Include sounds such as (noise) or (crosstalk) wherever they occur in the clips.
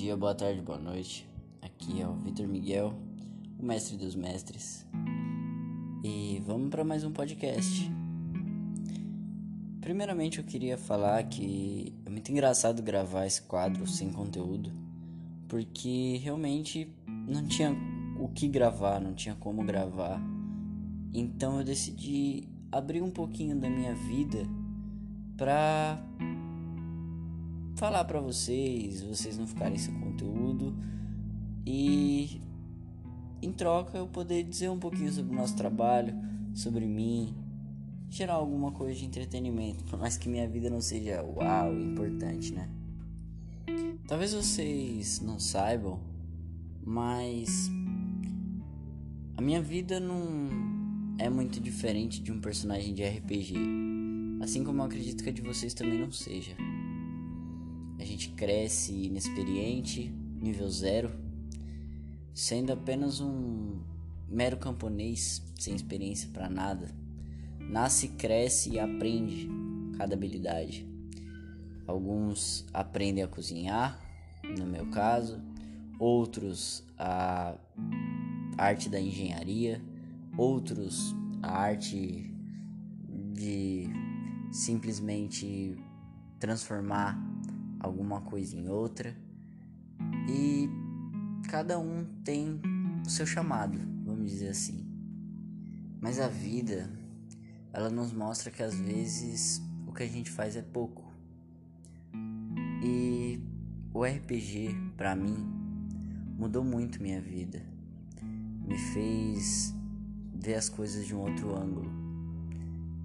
Dia, boa tarde, boa noite. Aqui é o Vitor Miguel, o mestre dos mestres. E vamos para mais um podcast. Primeiramente, eu queria falar que é muito engraçado gravar esse quadro sem conteúdo, porque realmente não tinha o que gravar, não tinha como gravar. Então eu decidi abrir um pouquinho da minha vida para falar para vocês, vocês não ficarem sem conteúdo e em troca eu poder dizer um pouquinho sobre o nosso trabalho, sobre mim, gerar alguma coisa de entretenimento, por mais que minha vida não seja uau, importante, né? Talvez vocês não saibam, mas a minha vida não é muito diferente de um personagem de RPG, assim como eu acredito que a de vocês também não seja. A gente cresce inexperiente, nível zero, sendo apenas um mero camponês sem experiência para nada. Nasce, cresce e aprende cada habilidade. Alguns aprendem a cozinhar, no meu caso, outros a arte da engenharia, outros a arte de simplesmente transformar alguma coisa em outra. E cada um tem o seu chamado, vamos dizer assim. Mas a vida, ela nos mostra que às vezes o que a gente faz é pouco. E o RPG, para mim, mudou muito minha vida. Me fez ver as coisas de um outro ângulo.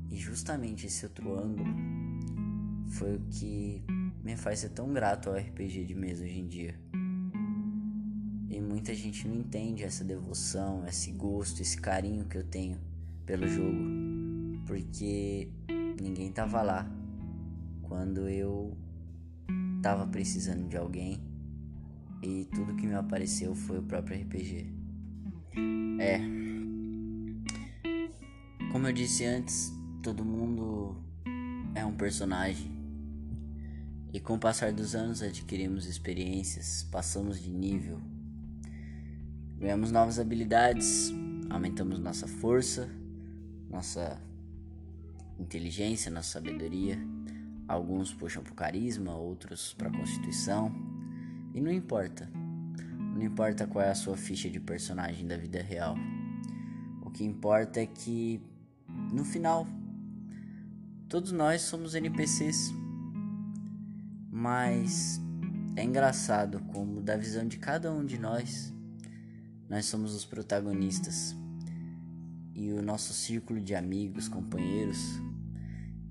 E justamente esse outro ângulo foi o que me faz ser tão grato ao RPG de mesa hoje em dia. E muita gente não entende essa devoção, esse gosto, esse carinho que eu tenho pelo jogo, porque ninguém tava lá quando eu tava precisando de alguém e tudo que me apareceu foi o próprio RPG. É. Como eu disse antes, todo mundo é um personagem e com o passar dos anos adquirimos experiências, passamos de nível, ganhamos novas habilidades, aumentamos nossa força, nossa inteligência, nossa sabedoria. Alguns puxam para o carisma, outros para a constituição. E não importa. Não importa qual é a sua ficha de personagem da vida real. O que importa é que, no final, todos nós somos NPCs mas é engraçado como, da visão de cada um de nós, nós somos os protagonistas. E o nosso círculo de amigos, companheiros,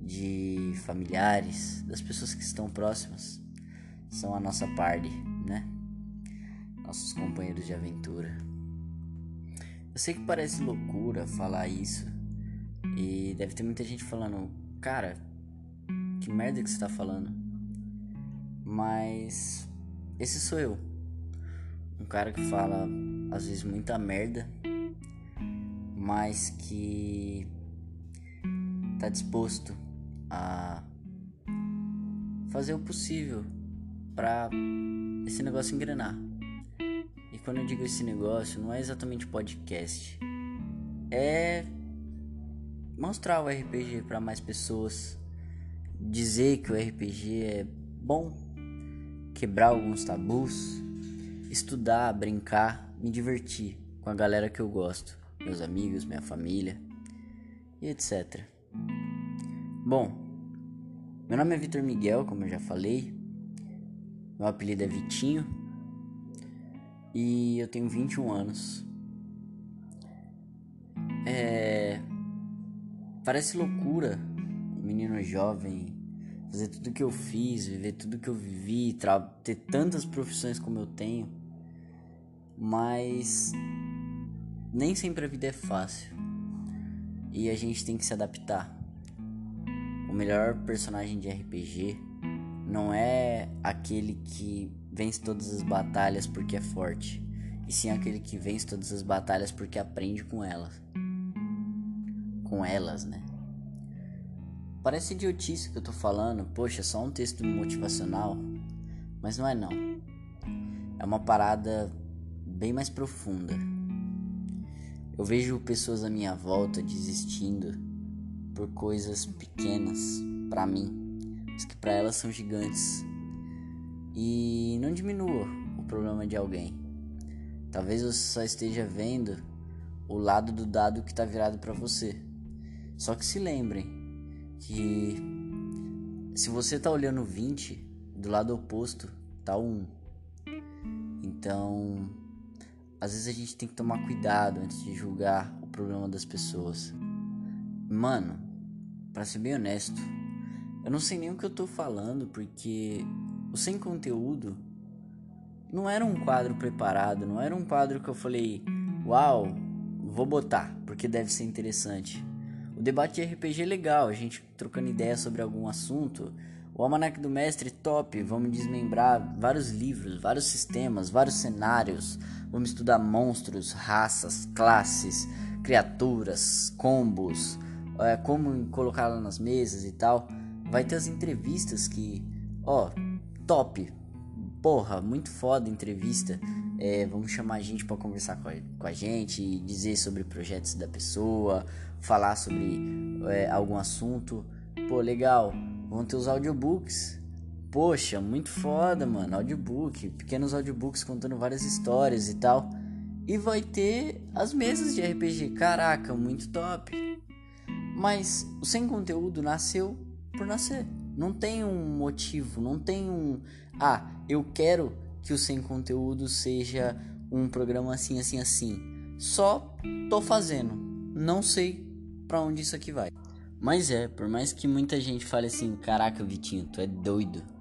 de familiares, das pessoas que estão próximas, são a nossa party, né? Nossos companheiros de aventura. Eu sei que parece loucura falar isso, e deve ter muita gente falando, cara, que merda que você tá falando. Mas esse sou eu. Um cara que fala às vezes muita merda, mas que tá disposto a fazer o possível para esse negócio engrenar. E quando eu digo esse negócio, não é exatamente podcast. É mostrar o RPG para mais pessoas, dizer que o RPG é bom quebrar alguns tabus, estudar, brincar, me divertir com a galera que eu gosto, meus amigos, minha família e etc. Bom, meu nome é Vitor Miguel, como eu já falei. Meu apelido é Vitinho e eu tenho 21 anos. É. Parece loucura um menino jovem fazer tudo que eu fiz, viver tudo que eu vivi, ter tantas profissões como eu tenho. Mas nem sempre a vida é fácil. E a gente tem que se adaptar. O melhor personagem de RPG não é aquele que vence todas as batalhas porque é forte, e sim aquele que vence todas as batalhas porque aprende com elas. Com elas, né? Parece idiotice que eu tô falando, poxa, só um texto motivacional, mas não é não. é uma parada bem mais profunda. Eu vejo pessoas à minha volta desistindo por coisas pequenas para mim, mas que para elas são gigantes. E não diminua o problema de alguém. Talvez você só esteja vendo o lado do dado que está virado para você. Só que se lembrem que se você está olhando 20, do lado oposto tá o 1. Então, às vezes a gente tem que tomar cuidado antes de julgar o problema das pessoas. Mano, para ser bem honesto, eu não sei nem o que eu tô falando porque o sem conteúdo não era um quadro preparado, não era um quadro que eu falei, uau, vou botar porque deve ser interessante. O debate de RPG é legal, a gente trocando ideia sobre algum assunto. O Almanac do Mestre top, vamos desmembrar vários livros, vários sistemas, vários cenários, Vamos estudar monstros, raças, classes, criaturas, combos, é, como colocá-la nas mesas e tal. Vai ter as entrevistas que, ó, top. Porra, muito foda a entrevista. É, vamos chamar a gente para conversar com a, com a, gente, dizer sobre projetos da pessoa, falar sobre é, algum assunto. Pô, legal. Vão ter os audiobooks. Poxa, muito foda, mano. Audiobook, pequenos audiobooks contando várias histórias e tal. E vai ter as mesas de RPG. Caraca, muito top. Mas o sem conteúdo nasceu por nascer. Não tem um motivo, não tem um. Ah, eu quero que o sem conteúdo seja um programa assim, assim, assim. Só tô fazendo. Não sei para onde isso aqui vai. Mas é, por mais que muita gente fale assim: caraca, Vitinho, tu é doido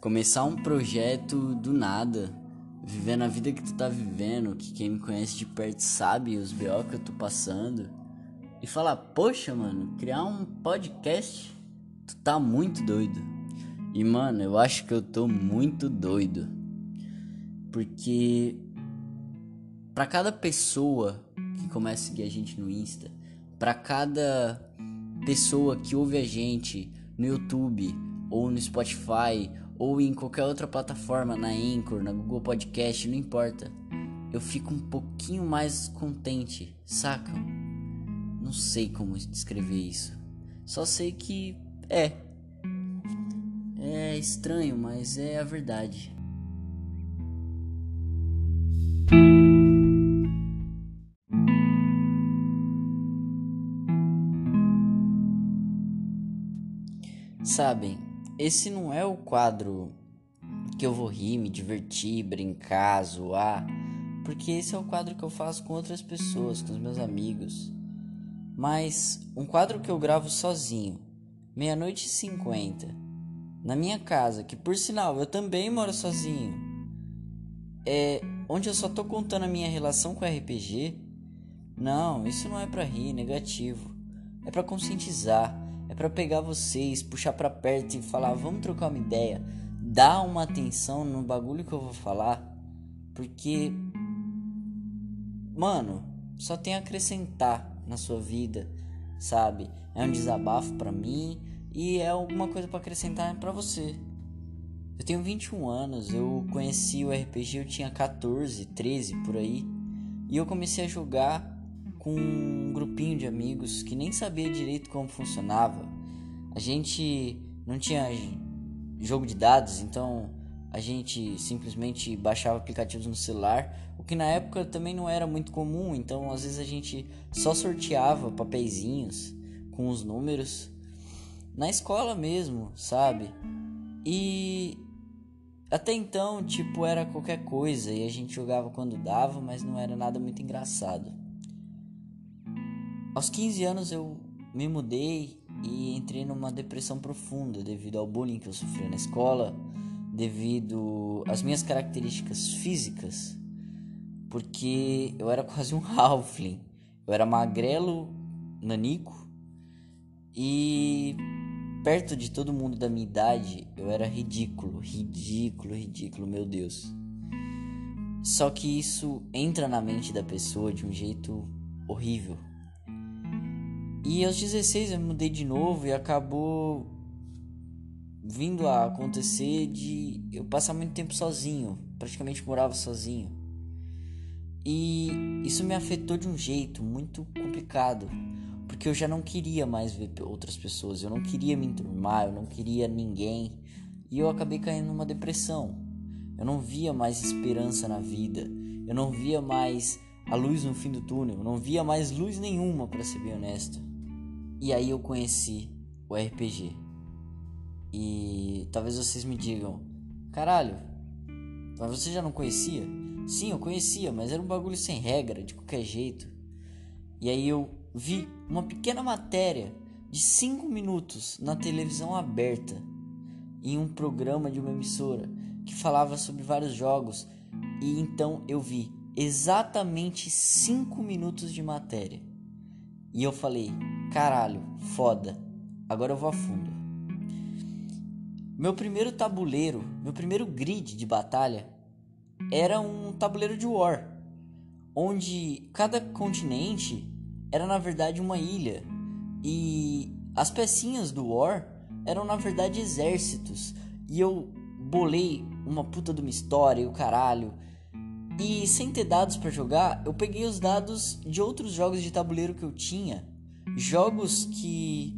começar um projeto do nada, vivendo a vida que tu tá vivendo, que quem me conhece de perto sabe os BO que eu tô passando, e falar, poxa, mano, criar um podcast, tu tá muito doido. E mano, eu acho que eu tô muito doido. Porque para cada pessoa que começa a seguir a gente no Insta, para cada pessoa que ouve a gente no YouTube ou no Spotify ou em qualquer outra plataforma, na Anchor, na Google Podcast, não importa. Eu fico um pouquinho mais contente, saca? Não sei como descrever isso. Só sei que é. É estranho, mas é a verdade. Sabem, esse não é o quadro que eu vou rir, me divertir, brincar, zoar, porque esse é o quadro que eu faço com outras pessoas, com os meus amigos. Mas um quadro que eu gravo sozinho, meia-noite e cinquenta, na minha casa, que por sinal eu também moro sozinho, é onde eu só tô contando a minha relação com RPG. Não, isso não é para rir, negativo. É para conscientizar é para pegar vocês, puxar para perto e falar, vamos trocar uma ideia, dar uma atenção no bagulho que eu vou falar, porque mano, só tem a acrescentar na sua vida, sabe? É um desabafo para mim e é alguma coisa para acrescentar para você. Eu tenho 21 anos, eu conheci o RPG, eu tinha 14, 13 por aí, e eu comecei a jogar com um grupinho de amigos que nem sabia direito como funcionava. A gente não tinha jogo de dados, então a gente simplesmente baixava aplicativos no celular, o que na época também não era muito comum, então às vezes a gente só sorteava papeizinhos com os números na escola mesmo, sabe? E até então, tipo, era qualquer coisa e a gente jogava quando dava, mas não era nada muito engraçado. Aos 15 anos eu me mudei e entrei numa depressão profunda devido ao bullying que eu sofri na escola, devido às minhas características físicas, porque eu era (laughs) quase um halfling. Eu era magrelo, nanico e perto de todo mundo da minha idade, eu era ridículo, ridículo, ridículo, meu Deus. Só que isso entra na mente da pessoa de um jeito horrível. E aos 16 eu mudei de novo e acabou vindo a acontecer de eu passar muito tempo sozinho, praticamente morava sozinho. E isso me afetou de um jeito muito complicado, porque eu já não queria mais ver outras pessoas, eu não queria me enturmar, eu não queria ninguém, e eu acabei caindo numa depressão. Eu não via mais esperança na vida, eu não via mais a luz no fim do túnel, eu não via mais luz nenhuma, para ser bem honesto. E aí eu conheci o RPG. E talvez vocês me digam: caralho, mas você já não conhecia? Sim, eu conhecia, mas era um bagulho sem regra, de qualquer jeito. E aí eu vi uma pequena matéria de 5 minutos na televisão aberta, em um programa de uma emissora, que falava sobre vários jogos. E então eu vi exatamente 5 minutos de matéria. E eu falei: caralho, foda, agora eu vou a fundo. Meu primeiro tabuleiro, meu primeiro grid de batalha era um tabuleiro de war, onde cada continente era na verdade uma ilha e as pecinhas do war eram na verdade exércitos e eu bolei uma puta de uma história e o caralho. E sem ter dados para jogar, eu peguei os dados de outros jogos de tabuleiro que eu tinha, jogos que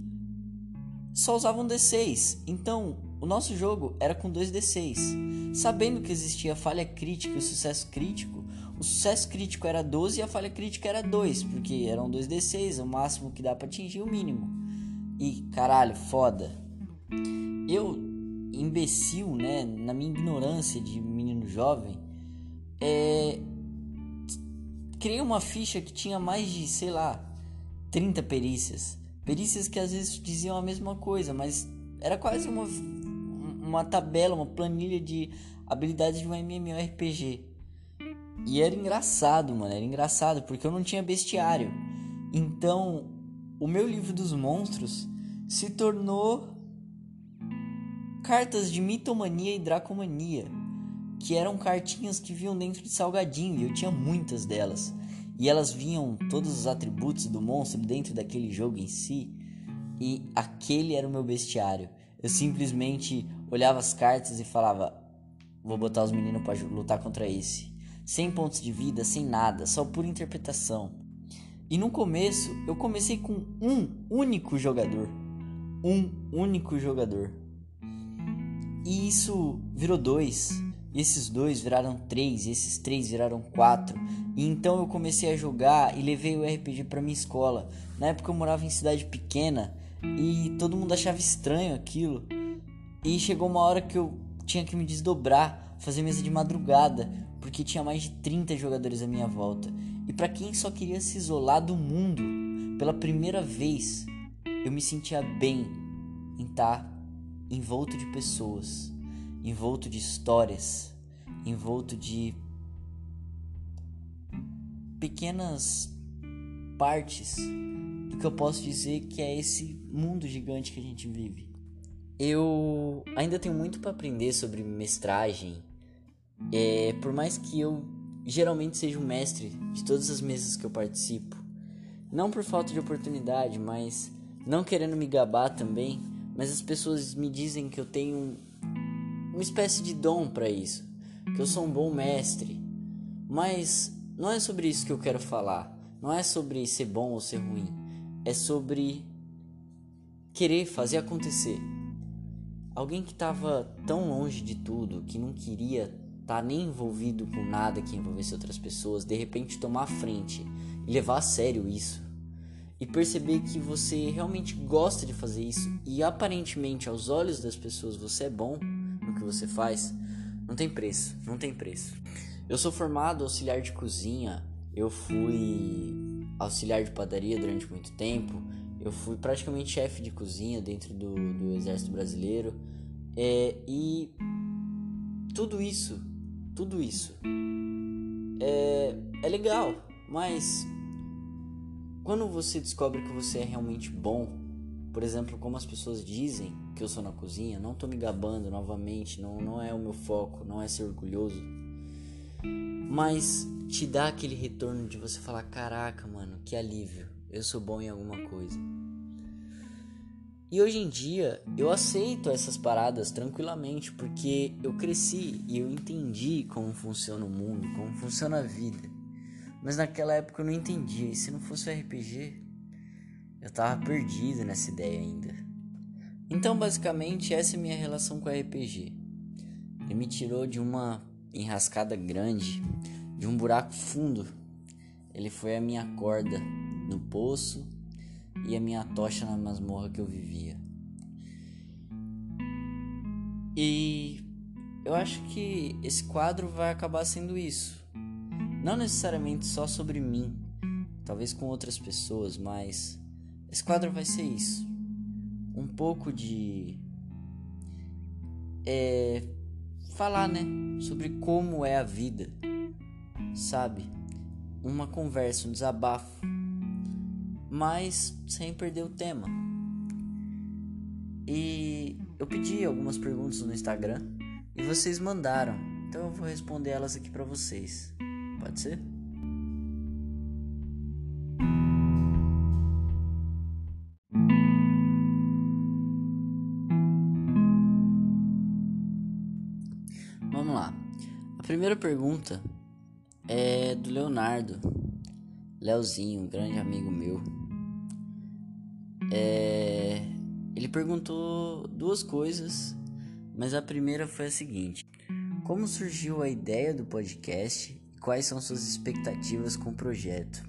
só usavam D6. Então, o nosso jogo era com 2d6. Sabendo que existia falha crítica e sucesso crítico, o sucesso crítico era 12 e a falha crítica era 2, porque eram 2d6, o máximo que dá para atingir o mínimo. E caralho, foda. Eu, imbecil, né, na minha ignorância de menino jovem, é, criei uma ficha que tinha mais de, sei lá, 30 perícias. Perícias que às vezes diziam a mesma coisa, mas era quase uma uma tabela, uma planilha de habilidades de um MMORPG. E era engraçado, mano, era engraçado porque eu não tinha bestiário. Então, o meu livro dos monstros se tornou cartas de mitomania e dracomania, que eram cartinhas que vinham dentro de salgadinho e eu tinha muitas delas. E elas vinham todos os atributos do monstro dentro daquele jogo em si, e aquele era o meu bestiário. Eu simplesmente olhava as cartas e falava: Vou botar os meninos para lutar contra esse. Sem pontos de vida, sem nada, só por interpretação. E no começo eu comecei com um único jogador. Um único jogador. E isso virou dois. E esses dois viraram três. E esses três viraram quatro. E então eu comecei a jogar e levei o RPG para minha escola. Na época eu morava em cidade pequena e todo mundo achava estranho aquilo. E chegou uma hora que eu tinha que me desdobrar, fazer mesa de madrugada, porque tinha mais de 30 jogadores à minha volta. E para quem só queria se isolar do mundo pela primeira vez, eu me sentia bem em estar tá envolto de pessoas, envolto de histórias, envolto de pequenas partes do que eu posso dizer que é esse mundo gigante que a gente vive. Eu ainda tenho muito para aprender sobre mestragem. É, por mais que eu geralmente seja o mestre de todas as mesas que eu participo, não por falta de oportunidade, mas não querendo me gabar também, mas as pessoas me dizem que eu tenho uma espécie de dom para isso, que eu sou um bom mestre. Mas não é sobre isso que eu quero falar. Não é sobre ser bom ou ser ruim. É sobre querer fazer acontecer. Alguém que estava tão longe de tudo, que não queria tá nem envolvido com nada que envolvesse outras pessoas, de repente tomar a frente e levar a sério isso. E perceber que você realmente gosta de fazer isso e aparentemente aos olhos das pessoas você é bom no que você faz, não tem preço, não tem preço. Eu sou formado auxiliar de cozinha, eu fui auxiliar de padaria durante muito tempo, eu fui praticamente chefe de cozinha dentro do, do exército brasileiro. É, e tudo isso, tudo isso é, é legal, mas quando você descobre que você é realmente bom, por exemplo, como as pessoas dizem que eu sou na cozinha, não tô me gabando novamente, não, não é o meu foco, não é ser orgulhoso, mas te dá aquele retorno de você falar: caraca, mano, que alívio eu sou bom em alguma coisa. E hoje em dia eu aceito essas paradas tranquilamente porque eu cresci e eu entendi como funciona o mundo, como funciona a vida. Mas naquela época eu não entendia, e se não fosse o RPG, eu tava perdido nessa ideia ainda. Então, basicamente, essa é a minha relação com o RPG. Ele me tirou de uma enrascada grande, de um buraco fundo. Ele foi a minha corda no poço e a minha tocha na masmorra que eu vivia. E eu acho que esse quadro vai acabar sendo isso. Não necessariamente só sobre mim, talvez com outras pessoas, mas esse quadro vai ser isso. Um pouco de. É. Falar, né? Sobre como é a vida. Sabe? Uma conversa, um desabafo mas sem perder o tema. E eu pedi algumas perguntas no Instagram e vocês mandaram, então eu vou responder elas aqui para vocês. Pode ser? Vamos lá. A primeira pergunta é do Leonardo. Leozinho, um grande amigo meu. É, ele perguntou duas coisas, mas a primeira foi a seguinte: Como surgiu a ideia do podcast e quais são suas expectativas com o projeto?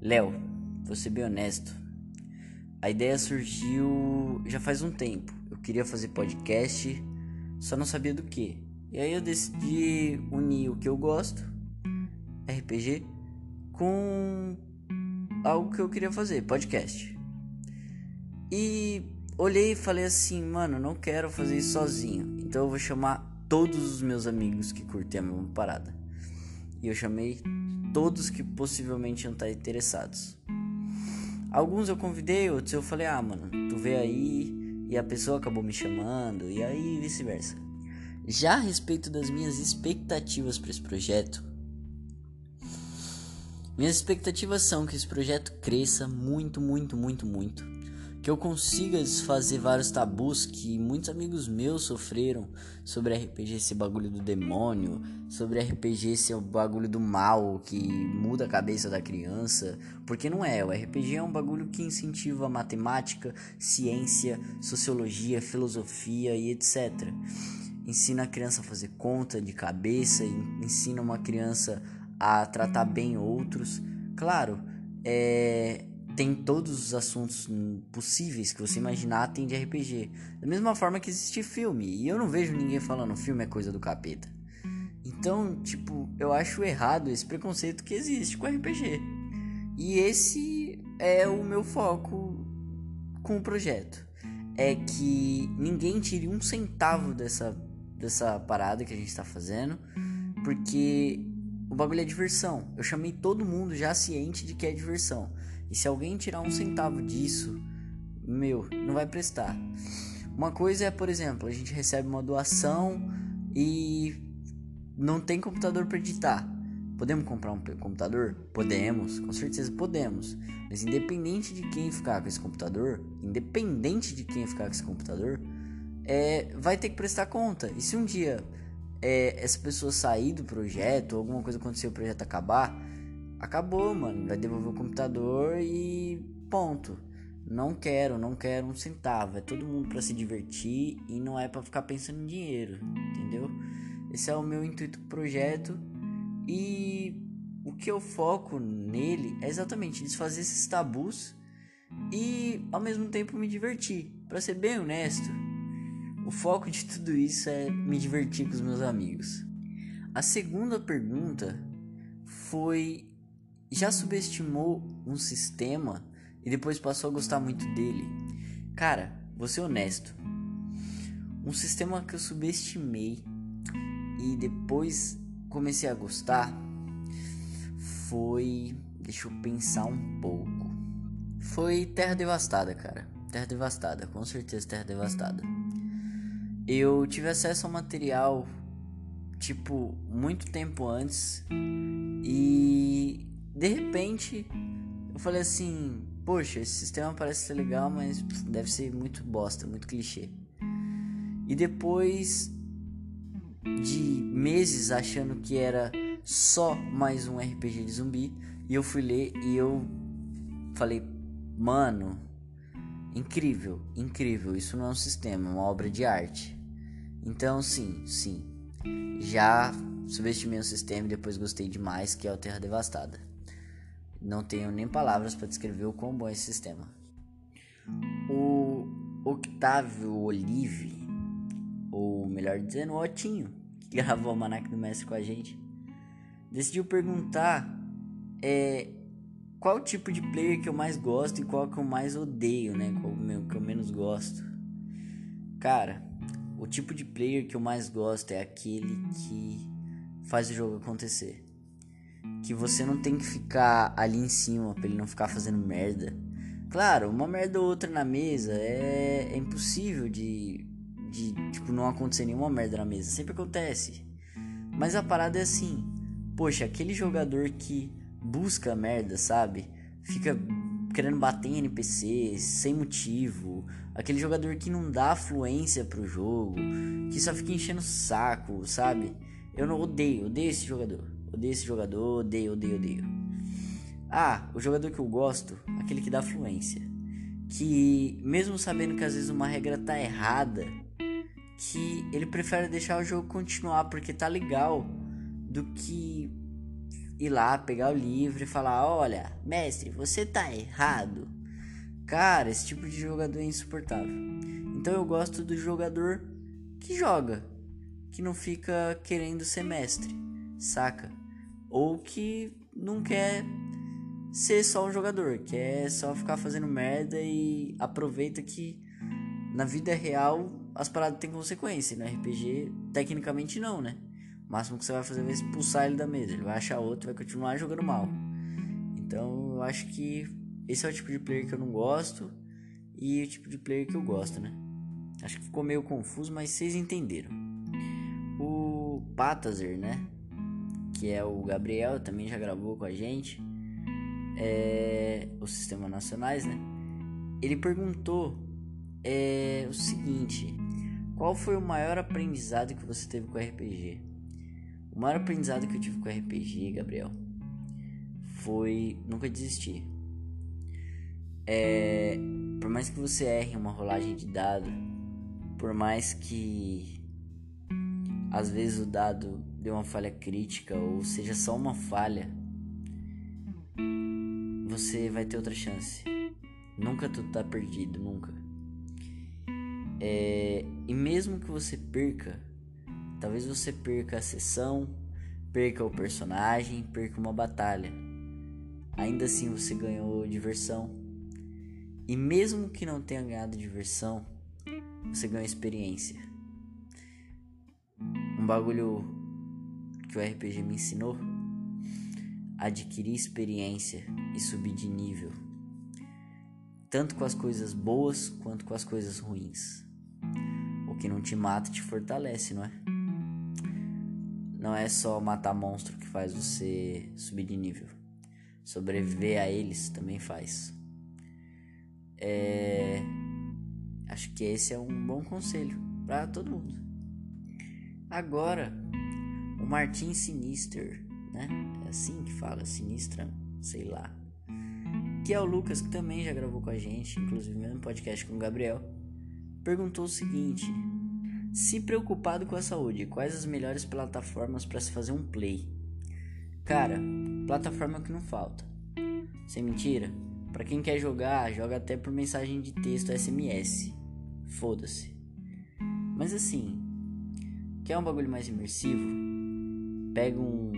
Léo, vou ser bem honesto. A ideia surgiu já faz um tempo. Eu queria fazer podcast, só não sabia do que. E aí eu decidi unir o que eu gosto, RPG, com algo que eu queria fazer, podcast. E olhei e falei assim, mano, não quero fazer isso sozinho. Então eu vou chamar todos os meus amigos que curtem a mesma parada. E eu chamei todos que possivelmente iam estar interessados. Alguns eu convidei, outros eu falei, ah, mano, tu vê aí. E a pessoa acabou me chamando, e aí vice-versa. Já a respeito das minhas expectativas para esse projeto, minhas expectativas são que esse projeto cresça muito, muito, muito, muito que eu consiga desfazer vários tabus que muitos amigos meus sofreram sobre RPG esse bagulho do demônio, sobre RPG esse o bagulho do mal que muda a cabeça da criança, porque não é, o RPG é um bagulho que incentiva matemática, ciência, sociologia, filosofia e etc. Ensina a criança a fazer conta de cabeça, ensina uma criança a tratar bem outros. Claro, é, tem todos os assuntos possíveis que você imaginar tem de RPG. Da mesma forma que existe filme. E eu não vejo ninguém falando filme é coisa do capeta. Então, tipo, eu acho errado esse preconceito que existe com RPG. E esse é o meu foco com o projeto. É que ninguém tire um centavo dessa, dessa parada que a gente tá fazendo. Porque o bagulho é diversão. Eu chamei todo mundo já ciente de que é diversão. E se alguém tirar um centavo disso, meu, não vai prestar. Uma coisa é, por exemplo, a gente recebe uma doação e não tem computador para editar. Podemos comprar um computador? Podemos, com certeza podemos. Mas independente de quem ficar com esse computador, independente de quem ficar com esse computador, é, vai ter que prestar conta. E se um dia é, essa pessoa sair do projeto, alguma coisa acontecer, o projeto acabar, acabou, mano. Vai devolver o computador e ponto. Não quero, não quero um centavo. É todo mundo para se divertir e não é para ficar pensando em dinheiro, entendeu? Esse é o meu intuito do projeto e o que eu foco nele é exatamente desfazer esses tabus e ao mesmo tempo me divertir. Para ser bem honesto, o foco de tudo isso é me divertir com os meus amigos. A segunda pergunta foi já subestimou um sistema e depois passou a gostar muito dele? Cara, vou ser honesto. Um sistema que eu subestimei e depois comecei a gostar foi. Deixa eu pensar um pouco. Foi Terra Devastada, cara. Terra Devastada, com certeza Terra Devastada. Eu tive acesso ao material, tipo, muito tempo antes. E de repente, eu falei assim: poxa, esse sistema parece ser legal, mas deve ser muito bosta, muito clichê. E depois de meses achando que era só mais um RPG de zumbi, e eu fui ler e eu falei, mano, incrível, incrível, isso não é um sistema, é uma obra de arte. Então, sim, sim, já subestimei o sistema e depois gostei demais, que é o Terra Devastada. Não tenho nem palavras para descrever o quão bom é esse sistema. O Octávio Olive, ou melhor dizendo, o Otinho, que gravou o Manac do Mestre com a gente, decidiu perguntar é, qual tipo de player que eu mais gosto e qual que eu mais odeio, né? Qual que eu menos gosto. Cara, o tipo de player que eu mais gosto é aquele que faz o jogo acontecer que você não tem que ficar ali em cima pra ele não ficar fazendo merda. Claro, uma merda ou outra na mesa é, é impossível de, de, tipo, não acontecer nenhuma merda na mesa. Sempre acontece. Mas a parada é assim. Poxa, aquele jogador que busca merda, sabe? Fica querendo bater em NPCs sem motivo. Aquele jogador que não dá fluência pro jogo. Que só fica enchendo o saco, sabe? Eu não odeio, odeio esse jogador. Odeio esse jogador, odeio, odeio, odeio. Ah, o jogador que eu gosto, aquele que dá fluência. Que mesmo sabendo que às vezes uma regra tá errada, que ele prefere deixar o jogo continuar porque tá legal do que ir lá, pegar o livro e falar: Olha, mestre, você tá errado. Cara, esse tipo de jogador é insuportável. Então eu gosto do jogador que joga, que não fica querendo ser mestre, saca? Ou que não quer ser só um jogador, quer só ficar fazendo merda e aproveita que na vida real as paradas têm consequência, no RPG tecnicamente não, né? O máximo que você vai fazer vai expulsar ele da mesa, ele vai achar outro, vai continuar jogando mal. Então eu acho que esse é o tipo de player que eu não gosto e o tipo de player que eu gosto, né? Acho que ficou meio confuso, mas vocês entenderam. O Patazer, né? Que é o Gabriel, também já gravou com a gente, é, o Sistema Nacionais, né? Ele perguntou é, o seguinte: qual foi o maior aprendizado que você teve com RPG? O maior aprendizado que eu tive com RPG, Gabriel, foi nunca desistir. É, por mais que você erre uma rolagem de dado, por mais que às vezes o dado deu uma falha crítica ou seja só uma falha, você vai ter outra chance. Nunca tudo tá perdido, nunca. É, e mesmo que você perca, talvez você perca a sessão, perca o personagem, perca uma batalha. Ainda assim você ganhou diversão. E mesmo que não tenha ganhado diversão, você ganhou experiência. Um bagulho que o RPG me ensinou? Adquirir experiência e subir de nível, tanto com as coisas boas quanto com as coisas ruins. O que não te mata te fortalece, não é? Não é só matar monstro que faz você subir de nível. Sobreviver a eles também faz. É... Acho que esse é um bom conselho para todo mundo. Agora, Martin Sinister, né? É assim que fala, Sinistra, sei lá. Que é o Lucas, que também já gravou com a gente, inclusive mesmo podcast com o Gabriel. Perguntou o seguinte: Se preocupado com a saúde, quais as melhores plataformas para se fazer um play? Cara, plataforma que não falta. Sem mentira, para quem quer jogar, joga até por mensagem de texto SMS. Foda-se. Mas assim, quer um bagulho mais imersivo? Pega um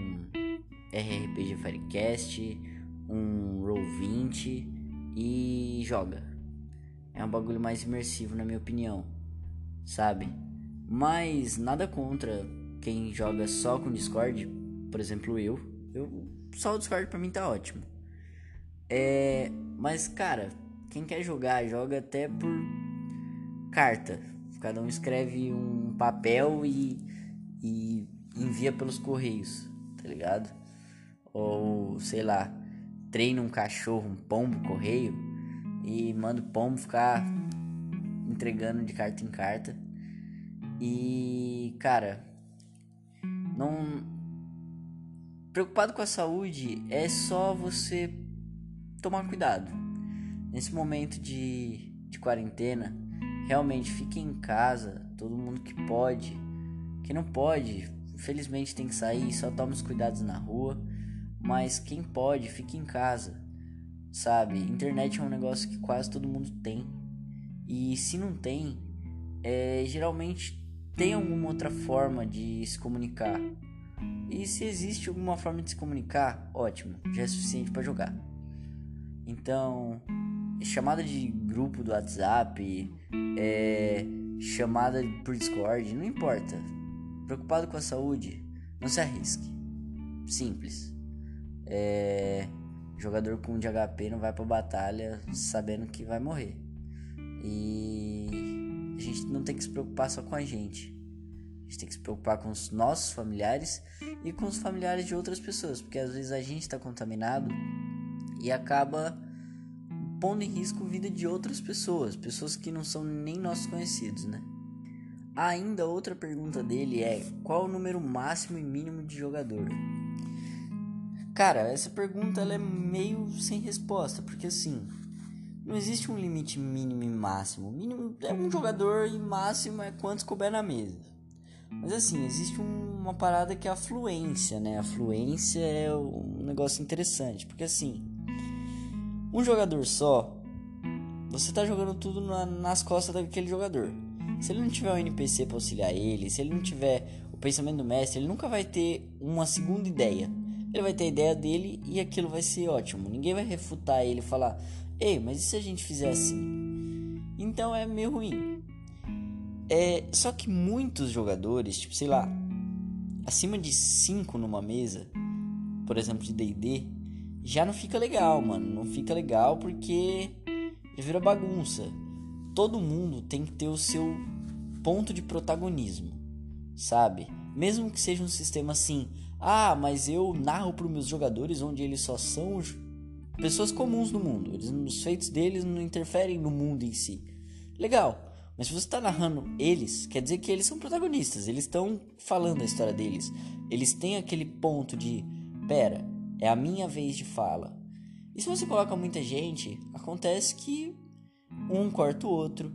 RPG Firecast, um Roll20 e joga. É um bagulho mais imersivo na minha opinião, sabe? Mas nada contra quem joga só com Discord, por exemplo eu. Eu só o Discord para mim tá ótimo. É, mas cara, quem quer jogar joga até por carta. Cada um escreve um papel e, e envia pelos correios, tá ligado? Ou sei lá, treina um cachorro, um pombo correio e manda o pombo ficar entregando de carta em carta. E, cara, não preocupado com a saúde é só você tomar cuidado. Nesse momento de, de quarentena, realmente fique em casa, todo mundo que pode. Quem não pode, infelizmente tem que sair, só toma os cuidados na rua. Mas quem pode, fique em casa. Sabe? Internet é um negócio que quase todo mundo tem. E se não tem, é, geralmente tem alguma outra forma de se comunicar. E se existe alguma forma de se comunicar, ótimo, já é suficiente para jogar. Então, chamada de grupo do WhatsApp, é, chamada por Discord, não importa. Preocupado com a saúde, não se arrisque. Simples. É, jogador com de HP não vai pra batalha sabendo que vai morrer. E a gente não tem que se preocupar só com a gente. A gente tem que se preocupar com os nossos familiares e com os familiares de outras pessoas, porque às vezes a gente está contaminado e acaba pondo em risco a vida de outras pessoas, pessoas que não são nem nossos conhecidos, né? Ainda outra pergunta dele é: qual o número máximo e mínimo de jogador? Cara, essa pergunta ela é meio sem resposta, porque assim, não existe um limite mínimo e máximo. O mínimo é um jogador e máximo é quantos couber na mesa. Mas assim, existe uma parada que é a fluência, né? A fluência é um negócio interessante, porque assim, um jogador só, você tá jogando tudo na, nas costas daquele jogador. Se ele não tiver um NPC para auxiliar ele, se ele não tiver o pensamento do mestre, ele nunca vai ter uma segunda ideia. Ele vai ter a ideia dele e aquilo vai ser ótimo. Ninguém vai refutar ele e falar: Ei, mas e se a gente fizer assim? Então é meio ruim. É, só que muitos jogadores, tipo, sei lá, acima de 5 numa mesa, por exemplo, de DD, já não fica legal, mano. Não fica legal porque já vira bagunça. Todo mundo tem que ter o seu ponto de protagonismo, sabe? Mesmo que seja um sistema assim, ah, mas eu narro para os meus jogadores onde eles só são pessoas comuns no mundo. Eles, os feitos deles não interferem no mundo em si. Legal. Mas se você está narrando eles, quer dizer que eles são protagonistas, eles estão falando a história deles. Eles têm aquele ponto de, pera, é a minha vez de fala. E se você coloca muita gente, acontece que um corta o outro.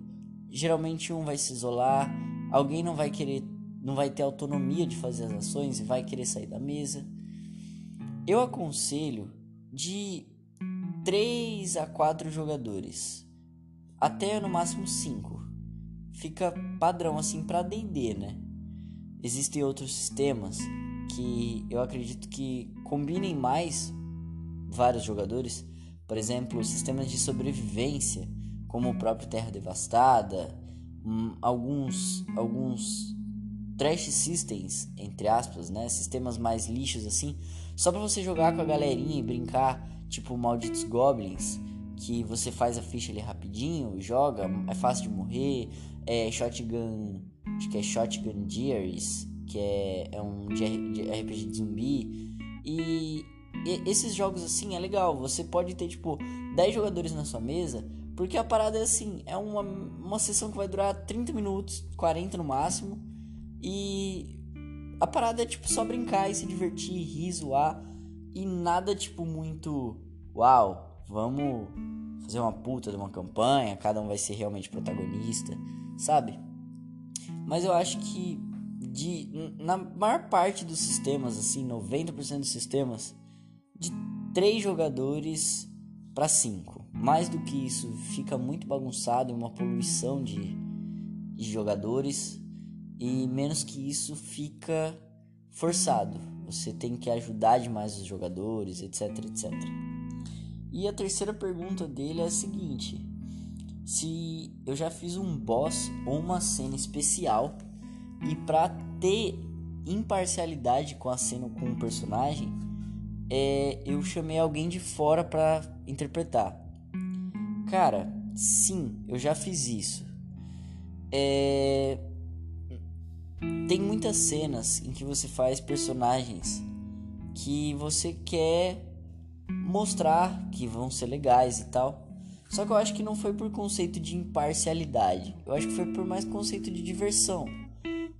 Geralmente um vai se isolar, alguém não vai querer, não vai ter autonomia de fazer as ações e vai querer sair da mesa. Eu aconselho de 3 a 4 jogadores, até no máximo 5 fica padrão assim para D&D, né? Existem outros sistemas que eu acredito que combinem mais vários jogadores, por exemplo, sistemas de sobrevivência, como o próprio Terra Devastada, hum, alguns alguns trash systems, entre aspas, né? Sistemas mais lixos assim, só para você jogar com a galerinha e brincar, tipo Malditos Goblins, que você faz a ficha ali rapidinho, joga, é fácil de morrer, é Shotgun, acho que é Shotgun Gears, que é, é um de RPG de zumbi. E, e, esses jogos assim é legal, você pode ter tipo 10 jogadores na sua mesa, porque a parada é assim, é uma, uma sessão que vai durar 30 minutos, 40 no máximo, e a parada é tipo só brincar e se divertir, rir, zoar, e nada tipo muito uau, vamos fazer uma puta de uma campanha, cada um vai ser realmente protagonista sabe? Mas eu acho que de na maior parte dos sistemas, assim, 90% dos sistemas, de três jogadores para cinco. Mais do que isso, fica muito bagunçado, uma poluição de, de jogadores e menos que isso fica forçado. Você tem que ajudar demais os jogadores, etc, etc. E a terceira pergunta dele é a seguinte: se eu já fiz um boss ou uma cena especial e para ter imparcialidade com a cena com o personagem, é, eu chamei alguém de fora para interpretar. Cara, sim, eu já fiz isso. É, tem muitas cenas em que você faz personagens que você quer mostrar que vão ser legais e tal. Só que eu acho que não foi por conceito de imparcialidade. Eu acho que foi por mais conceito de diversão.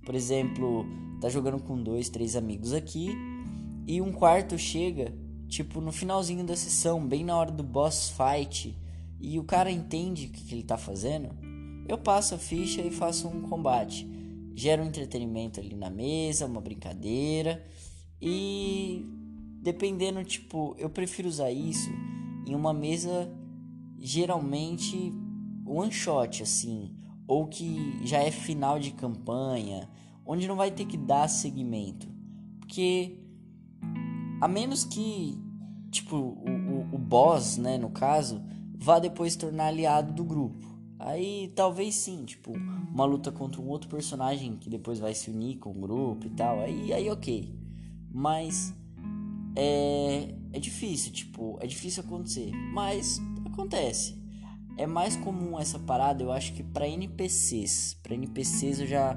Por exemplo, tá jogando com dois, três amigos aqui e um quarto chega, tipo, no finalzinho da sessão, bem na hora do boss fight, e o cara entende o que, ele tá fazendo. Eu passo a ficha e faço um combate. Gera um entretenimento ali na mesa, uma brincadeira. E dependendo, tipo, eu prefiro usar isso em uma mesa geralmente one shot assim, ou que já é final de campanha, onde não vai ter que dar seguimento. Porque a menos que tipo o, o, o boss, né, no caso, vá depois se tornar aliado do grupo. Aí talvez sim, tipo, uma luta contra um outro personagem que depois vai se unir com o grupo e tal. Aí, aí ok. Mas é, é difícil, tipo, é difícil acontecer. Mas acontece. É mais comum essa parada, eu acho que para NPCs. Para NPCs eu já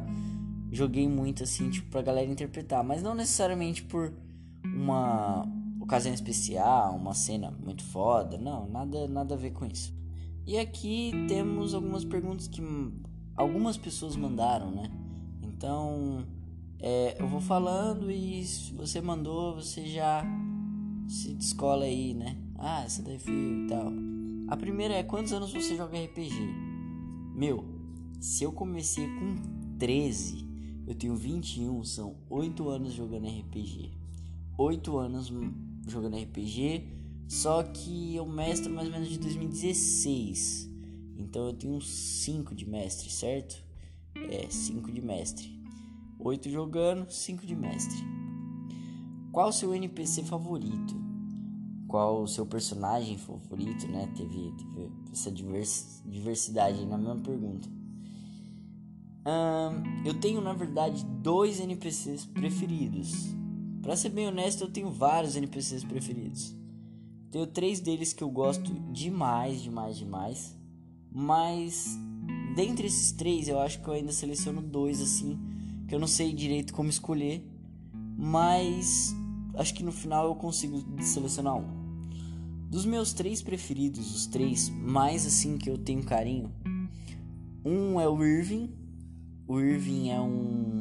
joguei muito assim, tipo, pra galera interpretar, mas não necessariamente por uma ocasião especial, uma cena muito foda, não, nada nada a ver com isso. E aqui temos algumas perguntas que algumas pessoas mandaram, né? Então, é, eu vou falando e se você mandou, você já se descola aí, né? Ah, essa daí foi e tal. A primeira é quantos anos você joga RPG? Meu, se eu comecei com 13, eu tenho 21, são 8 anos jogando RPG. 8 anos jogando RPG, só que eu mestro mais ou menos de 2016. Então eu tenho uns 5 de mestre, certo? É, 5 de mestre. 8 jogando, 5 de mestre. Qual o seu NPC favorito? qual o seu personagem favorito, né? Teve, teve essa divers, diversidade na mesma pergunta. eu tenho, na verdade, dois NPCs preferidos. Para ser bem honesto, eu tenho vários NPCs preferidos. Tenho três deles que eu gosto demais, demais, demais. Mas dentre esses três, eu acho que eu ainda seleciono dois assim, que eu não sei direito como escolher, mas acho que no final eu consigo selecionar um. Dos meus três preferidos, os três mais assim que eu tenho carinho, um é o Irving. O Irving é um,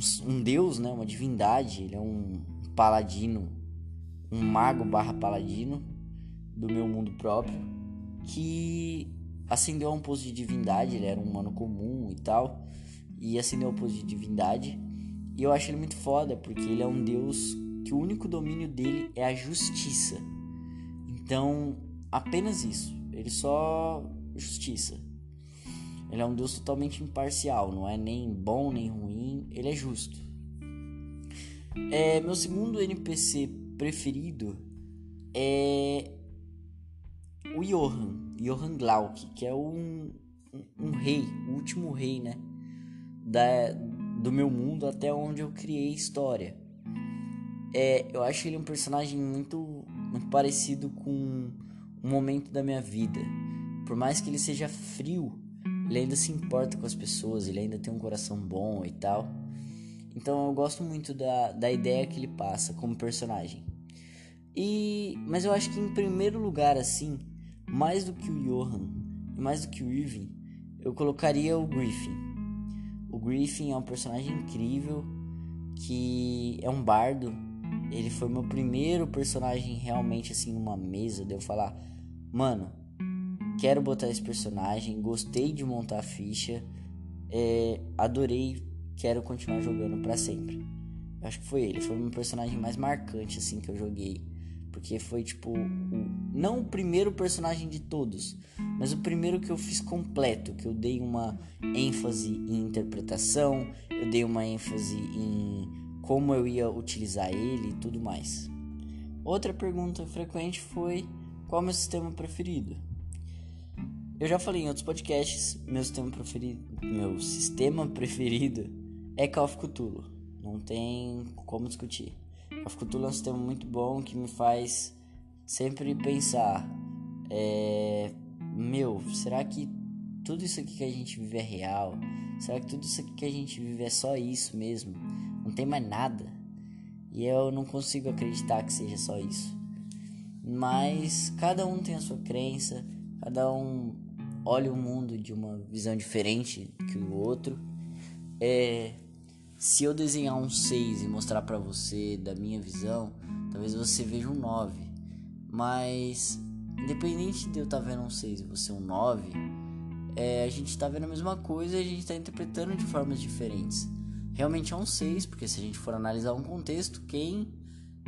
um, um deus, né? Uma divindade. Ele é um paladino, um mago barra paladino do meu mundo próprio que ascendeu a um posto de divindade. Ele era um humano comum e tal e ascendeu ao posto de divindade. E eu acho ele muito foda porque ele é um deus que o único domínio dele é a justiça. Então, apenas isso. Ele só justiça. Ele é um Deus totalmente imparcial, não é nem bom nem ruim, ele é justo. É, meu segundo NPC preferido é o Johan, Johan Glauck, que é um, um, um, rei, o último rei, né? Da, do meu mundo até onde eu criei história. É, eu acho ele um personagem muito muito parecido com um momento da minha vida. Por mais que ele seja frio, ele ainda se importa com as pessoas, ele ainda tem um coração bom e tal. Então eu gosto muito da, da ideia que ele passa como personagem. E mas eu acho que em primeiro lugar assim, mais do que o Johan, mais do que o Irving, eu colocaria o Griffin. O Griffin é um personagem incrível que é um bardo ele foi meu primeiro personagem realmente assim numa mesa. De eu falar, mano, quero botar esse personagem, gostei de montar a ficha, é, adorei, quero continuar jogando para sempre. Eu acho que foi ele, foi o meu personagem mais marcante assim que eu joguei. Porque foi tipo, o, não o primeiro personagem de todos, mas o primeiro que eu fiz completo, que eu dei uma ênfase em interpretação, eu dei uma ênfase em como eu ia utilizar ele e tudo mais. Outra pergunta frequente foi qual é meu sistema preferido. Eu já falei em outros podcasts, meu sistema preferido, meu sistema (laughs) preferido é Call of Cthulhu. Não tem como discutir. Call of Cthulhu é um sistema muito bom que me faz sempre pensar, é, meu, será que tudo isso aqui que a gente vive é real? Será que tudo isso aqui que a gente vive é só isso mesmo? não tem mais nada. E eu não consigo acreditar que seja só isso. Mas cada um tem a sua crença, cada um olha o mundo de uma visão diferente que o outro. É, se eu desenhar um 6 e mostrar para você da minha visão, talvez você veja um 9. Mas independente de eu estar tá vendo um 6 e você um 9, é, a gente está vendo a mesma coisa e a gente está interpretando de formas diferentes. Realmente é um 6, porque se a gente for analisar um contexto, quem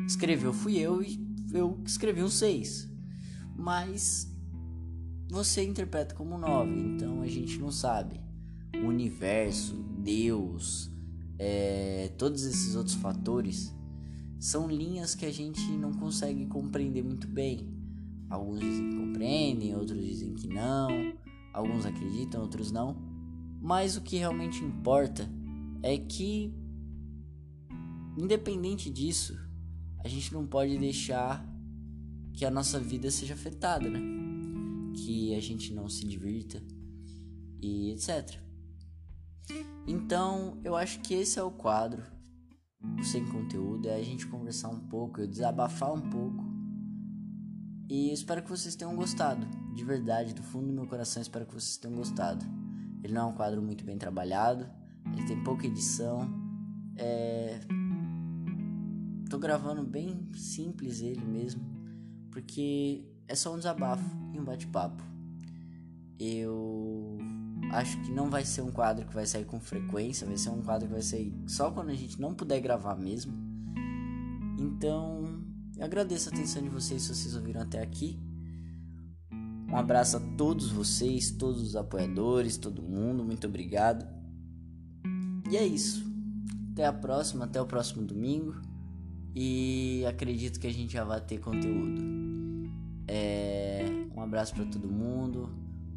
escreveu fui eu e eu escrevi um 6. Mas você interpreta como 9, então a gente não sabe. O universo, Deus, é, todos esses outros fatores são linhas que a gente não consegue compreender muito bem. Alguns dizem que compreendem, outros dizem que não, alguns acreditam, outros não. Mas o que realmente importa é que, independente disso, a gente não pode deixar que a nossa vida seja afetada, né? Que a gente não se divirta e etc. Então, eu acho que esse é o quadro do Sem Conteúdo, é a gente conversar um pouco, eu desabafar um pouco. E espero que vocês tenham gostado, de verdade, do fundo do meu coração, espero que vocês tenham gostado. Ele não é um quadro muito bem trabalhado, ele tem pouca edição, é... Tô gravando bem simples ele mesmo, porque é só um desabafo e um bate-papo. Eu acho que não vai ser um quadro que vai sair com frequência, vai ser um quadro que vai sair só quando a gente não puder gravar mesmo. Então, eu agradeço a atenção de vocês se vocês ouviram até aqui. Um abraço a todos vocês, todos os apoiadores, todo mundo, muito obrigado. E é isso. Até a próxima, até o próximo domingo. E acredito que a gente já vai ter conteúdo. É, um abraço para todo mundo,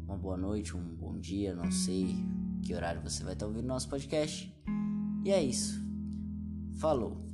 uma boa noite, um bom dia, não sei que horário você vai estar ouvindo nosso podcast. E é isso. Falou.